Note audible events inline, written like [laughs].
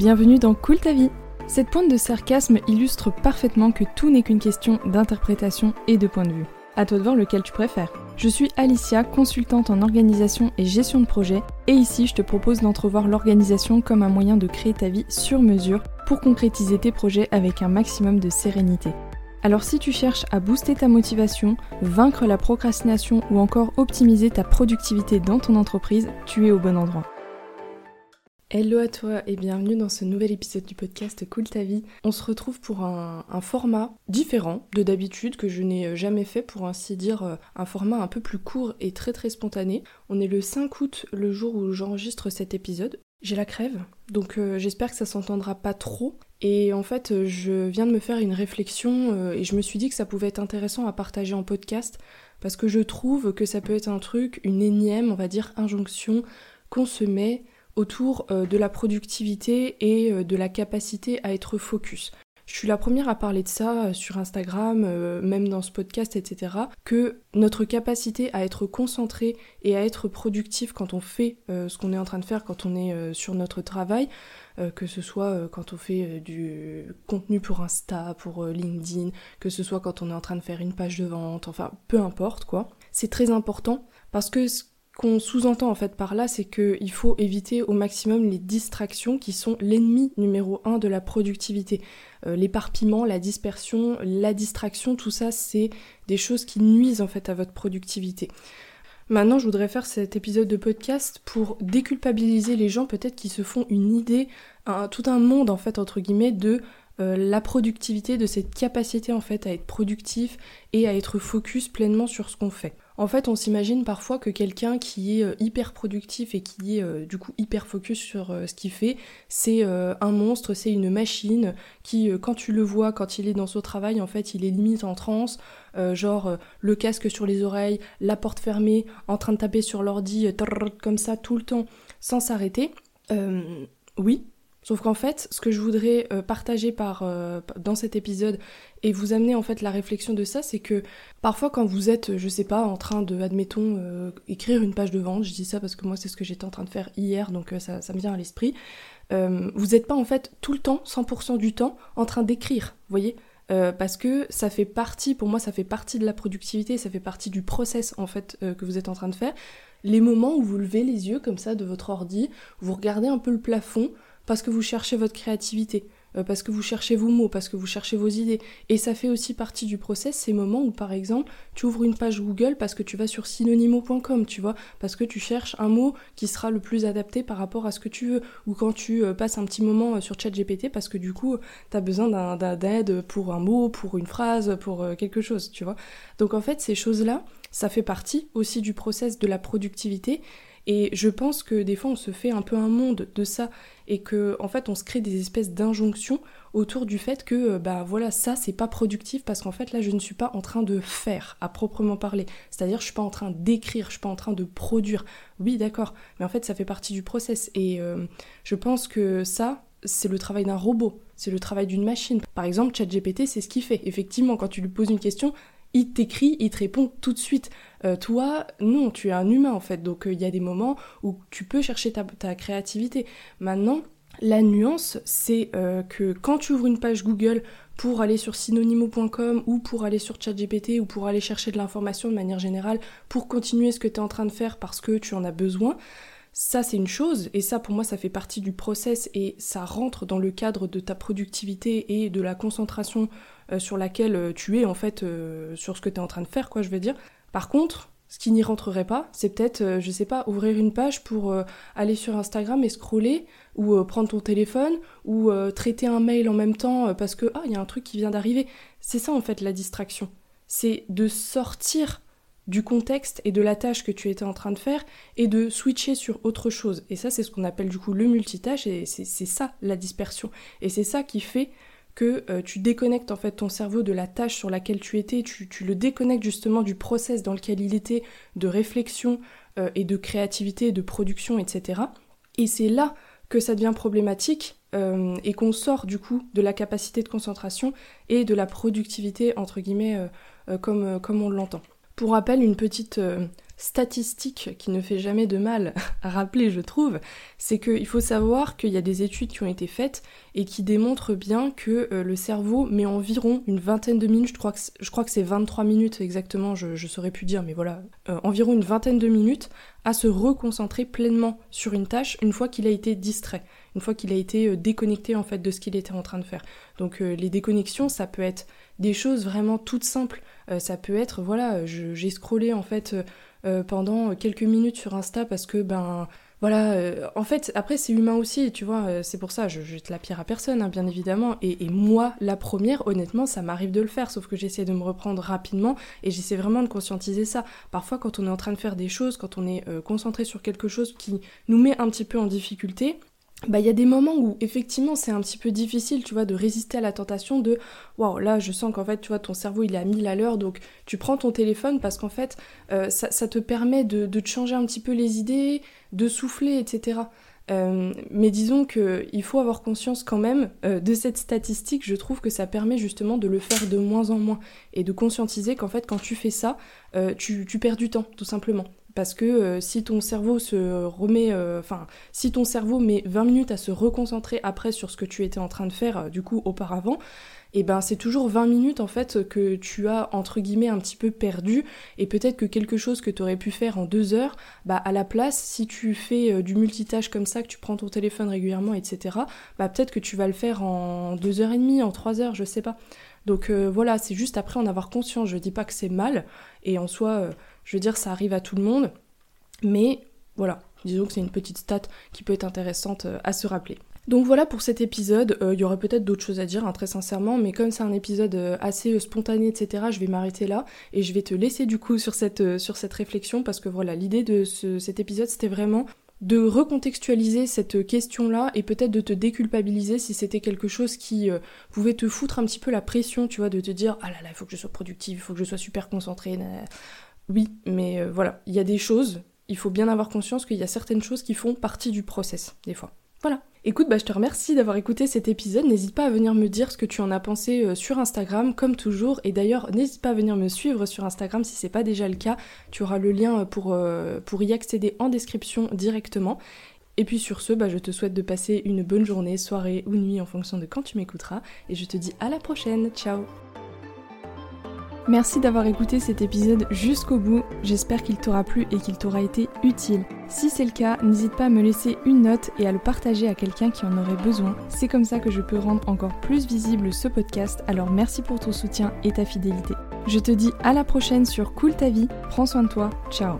bienvenue dans Cool ta vie. Cette pointe de sarcasme illustre parfaitement que tout n'est qu'une question d'interprétation et de point de vue. À toi de voir lequel tu préfères. Je suis Alicia, consultante en organisation et gestion de projet, et ici je te propose d'entrevoir l'organisation comme un moyen de créer ta vie sur mesure pour concrétiser tes projets avec un maximum de sérénité. Alors si tu cherches à booster ta motivation, vaincre la procrastination ou encore optimiser ta productivité dans ton entreprise, tu es au bon endroit. Hello à toi et bienvenue dans ce nouvel épisode du podcast Cool ta vie. On se retrouve pour un, format différent de d'habitude que je n'ai jamais fait pour ainsi dire euh, un format un peu plus court et très très spontané. On est le 5 août, le jour où j'enregistre cet épisode. J'ai la crève, donc euh, j'espère que ça s'entendra pas trop. Et en fait, euh, je viens de me faire une réflexion et je me suis dit que ça pouvait être intéressant à partager en podcast parce que je trouve que ça peut être un truc, une énième, on va dire, injonction qu'on se met autour euh, de la productivité et euh, de la capacité à être focus. Je suis la première à parler de ça euh, sur Instagram, même dans ce podcast, etc. Que notre capacité à être concentré et à être productif quand on fait ce qu'on est en train de faire, quand on est sur notre travail, que ce soit quand on fait du contenu pour Insta, pour LinkedIn, que ce soit quand on est en train de faire une page de vente, enfin peu importe quoi. C'est très important parce que qu'on sous-entend en fait par là, c'est qu'il faut éviter au maximum les distractions qui sont l'ennemi numéro un de la productivité. Euh, l'éparpillement, la dispersion, la distraction, tout ça, c'est des choses qui nuisent en fait à votre productivité. Maintenant, je voudrais faire cet épisode de podcast pour déculpabiliser les gens peut-être qui se font une idée, tout un monde en fait entre guillemets de euh, la productivité, de cette capacité en fait à être productif et à être focus pleinement sur ce qu'on fait. En fait, on s'imagine parfois que quelqu'un qui est euh, hyper productif et qui est euh, du coup hyper focus sur ce qu'il fait, c'est un monstre, c'est une machine qui, quand tu le vois, quand il est dans son travail, en fait, il est limite en transe, genre le casque sur les oreilles, la porte fermée, en train de taper sur l'ordi, comme ça tout le temps, sans s'arrêter. oui, Sauf qu'en fait, ce que je voudrais euh, partager par, euh, dans cet épisode et vous amener en fait la réflexion de ça, c'est que parfois quand vous êtes, je sais pas, en train de, admettons, euh, écrire une page de vente, je dis ça parce que moi c'est ce que j'étais en train de faire hier, donc ça, ça, me vient à l'esprit, vous n'êtes pas en fait tout le temps, 100% du temps, en train d'écrire, vous voyez? Parce que ça fait partie, pour moi, ça fait partie de la productivité, ça fait partie du process en fait que vous êtes en train de faire. Les moments où vous levez les yeux comme ça de votre ordi, vous regardez un peu le plafond, parce que vous cherchez votre créativité, euh, parce que vous cherchez vos mots, parce que vous cherchez vos idées. Et ça fait aussi partie du process, ces moments où par exemple tu ouvres une page Google parce que tu vas sur synonymo.com, tu vois, parce que tu cherches un mot qui sera le plus adapté par rapport à ce que tu veux, ou quand tu euh, passes un petit moment euh, sur ChatGPT parce que du coup tu as besoin d'aide pour un mot, pour une phrase, pour quelque chose, tu vois. Donc en fait ces choses-là, ça fait partie aussi du process de la productivité et je pense que des fois on se fait un peu un monde de ça et que en fait on se crée des espèces d'injonctions autour du fait que euh, bah voilà ça c'est pas productif parce qu'en fait là je ne suis pas en train de faire à proprement parler. C'est-à-dire je suis pas en train d'écrire, je suis pas en train de produire. Oui d'accord, mais en fait ça fait partie du process et euh, je pense que ça c'est le travail d'un robot, c'est le travail d'une machine. Par exemple, ChatGPT, c'est ce qu'il fait. Effectivement, quand tu lui poses une question, il t'écrit, il te répond tout de suite. Euh, toi, non, tu es un humain en fait, donc euh, il y a des moments où tu peux chercher ta, créativité. Maintenant, la nuance, c'est euh, que quand tu ouvres une page Google pour aller sur synonymo.com ou pour aller sur ChatGPT ou pour aller chercher de l'information de manière générale pour continuer ce que tu es en train de faire parce que tu en as besoin, ça c'est une chose et ça pour moi ça fait partie du process et ça rentre dans le cadre de ta productivité et de la concentration sur laquelle tu es en fait sur ce que tu es en train de faire quoi je veux dire. Par contre, ce qui n'y rentrerait pas, c'est peut-être, je sais pas, ouvrir une page pour aller sur Instagram et scroller, ou prendre ton téléphone, ou traiter un mail en même temps parce que, ah, il y a un truc qui vient d'arriver. C'est ça en fait la distraction. C'est de sortir du contexte et de la tâche que tu étais en train de faire et de switcher sur autre chose. Et ça, c'est ce qu'on appelle du coup le multitâche et c'est ça la dispersion. Et c'est ça qui fait que euh, tu déconnectes en fait ton cerveau de la tâche sur laquelle tu étais, tu, le déconnectes justement du process dans lequel il était, de réflexion euh, et de créativité, de production, etc. Et c'est là que ça devient problématique euh, et qu'on sort du coup de la capacité de concentration et de la productivité entre guillemets comme, comme on l'entend. Pour rappel, une petite statistique qui ne fait jamais de mal [laughs] à rappeler, je trouve, c'est qu'il faut savoir qu'il y a des études qui ont été faites et qui démontrent bien que euh, le cerveau met environ une vingtaine de minutes, je crois que, c'est 23 minutes exactement, je, je saurais plus dire, mais voilà, euh, environ une vingtaine de minutes à se reconcentrer pleinement sur une tâche une fois qu'il a été distrait, une fois qu'il a été euh, déconnecté en fait de ce qu'il était en train de faire. Donc les déconnexions, ça peut être des choses vraiment toutes simples. ça peut être, voilà, j'ai scrollé en fait euh, pendant quelques minutes sur Insta parce que ben voilà, euh, en fait, après c'est humain aussi, tu vois, euh, c'est pour ça, je jette la pierre à personne, hein, bien évidemment, et, moi, la première, honnêtement, ça m'arrive de le faire, sauf que j'essaie de me reprendre rapidement, et j'essaie vraiment de conscientiser ça. Parfois, quand on est en train de faire des choses, quand on est concentré sur quelque chose qui nous met un petit peu en difficulté, bah il y a des moments où effectivement c'est un petit peu difficile tu vois de résister à la tentation de waouh là je sens qu'en fait tu vois ton cerveau il est à 1000 à l'heure donc tu prends ton téléphone parce qu'en fait euh, ça, te permet de, te changer un petit peu les idées de souffler etc euh, mais disons qu'il faut avoir conscience quand même euh, de cette statistique, je trouve que ça permet justement de le faire de moins en moins et de conscientiser qu'en fait quand tu fais ça, tu perds du temps tout simplement. Parce que euh, si ton cerveau se remet, euh, enfin, si ton cerveau met 20 minutes à se reconcentrer après sur ce que tu étais en train de faire, euh, du coup, auparavant, et eh ben c'est toujours 20 minutes en fait que tu as entre guillemets un petit peu perdu et peut-être que quelque chose que tu aurais pu faire en deux heures, bah à la place si tu fais du multitâche comme ça, que tu prends ton téléphone régulièrement, etc. Bah peut-être que tu vas le faire en deux heures et demie, en trois heures, je sais pas. Donc voilà, c'est juste après en avoir conscience. Je dis pas que c'est mal et en soi je veux dire, ça arrive à tout le monde, mais voilà, disons que c'est une petite stat qui peut être intéressante euh, à se rappeler. Donc voilà pour cet épisode, euh, il y aurait peut-être d'autres choses à dire, hein, très sincèrement, mais comme c'est un épisode euh, assez spontané, etc., je vais m'arrêter là et je vais te laisser du coup sur cette, sur cette réflexion parce que voilà, l'idée de cet épisode c'était vraiment de recontextualiser cette question-là et peut-être de te déculpabiliser si c'était quelque chose qui pouvait te foutre un petit peu la pression, tu vois, de te dire ah là là, il faut que je sois productive, il faut que je sois super concentrée. Oui, mais euh, voilà, il y a des choses, il faut bien avoir conscience qu'il y a certaines choses qui font partie du process, des fois. Voilà. Écoute, bah, je te remercie d'avoir écouté cet épisode. N'hésite pas à venir me dire ce que tu en as pensé euh, sur Instagram, comme toujours. Et d'ailleurs, n'hésite pas à venir me suivre sur Instagram si c'est pas déjà le cas. Tu auras le lien pour, euh, pour y accéder en description directement. Et puis sur ce, bah, je te souhaite de passer une bonne journée, soirée ou nuit en fonction de quand tu m'écouteras. Et je te dis à la prochaine. Ciao Merci d'avoir écouté cet épisode jusqu'au bout, j'espère qu'il t'aura plu et qu'il t'aura été utile. Si c'est le cas, n'hésite pas à me laisser une note et à le partager à quelqu'un qui en aurait besoin. C'est comme ça que je peux rendre encore plus visible ce podcast, alors merci pour ton soutien et ta fidélité. Je te dis à la prochaine sur Cool ta vie, prends soin de toi, ciao